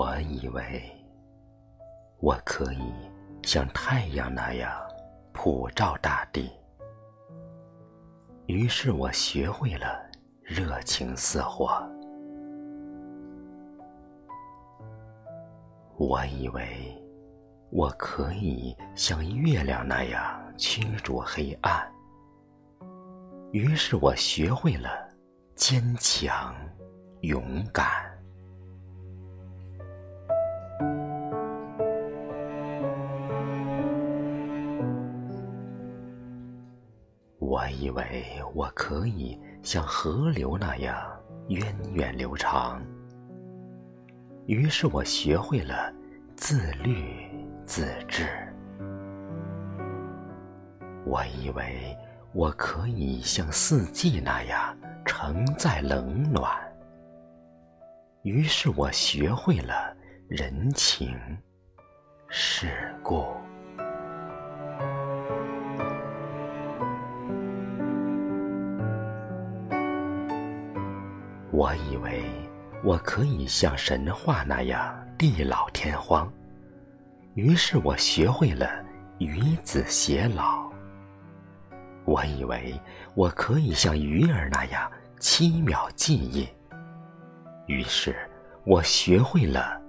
我以为我可以像太阳那样普照大地，于是我学会了热情似火。我以为我可以像月亮那样驱逐黑暗，于是我学会了坚强勇敢。我以为我可以像河流那样源远流长，于是我学会了自律自治。我以为我可以像四季那样承载冷暖，于是我学会了人情世故。我以为我可以像神话那样地老天荒，于是我学会了与子偕老。我以为我可以像鱼儿那样七秒记忆，于是我学会了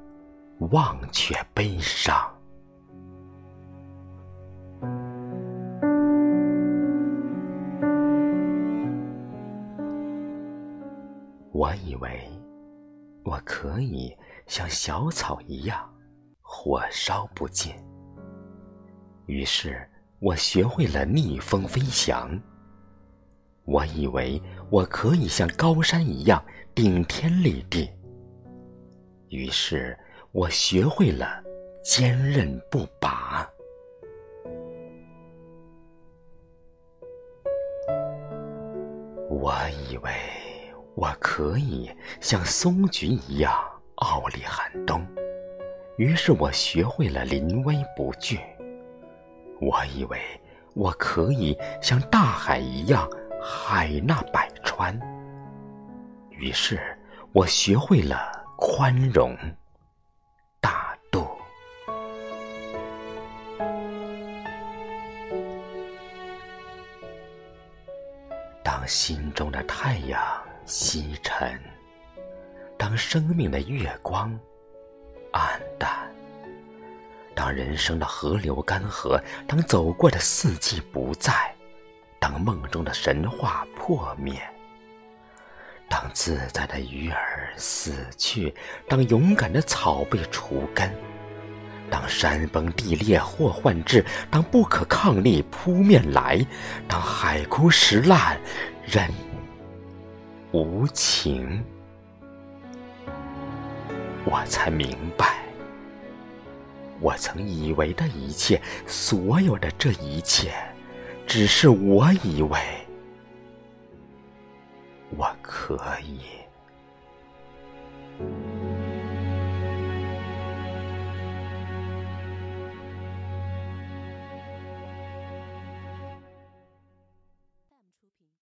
忘却悲伤。我以为我可以像小草一样火烧不尽，于是我学会了逆风飞翔。我以为我可以像高山一样顶天立地，于是我学会了坚韧不拔。我以为。我可以像松菊一样傲立寒冬，于是我学会了临危不惧。我以为我可以像大海一样海纳百川，于是我学会了宽容大度。当心中的太阳。西沉，当生命的月光暗淡，当人生的河流干涸，当走过的四季不在，当梦中的神话破灭，当自在的鱼儿死去，当勇敢的草被除根，当山崩地裂祸患至，当不可抗力扑面来，当海枯石烂，人。无情，我才明白，我曾以为的一切，所有的这一切，只是我以为我可以。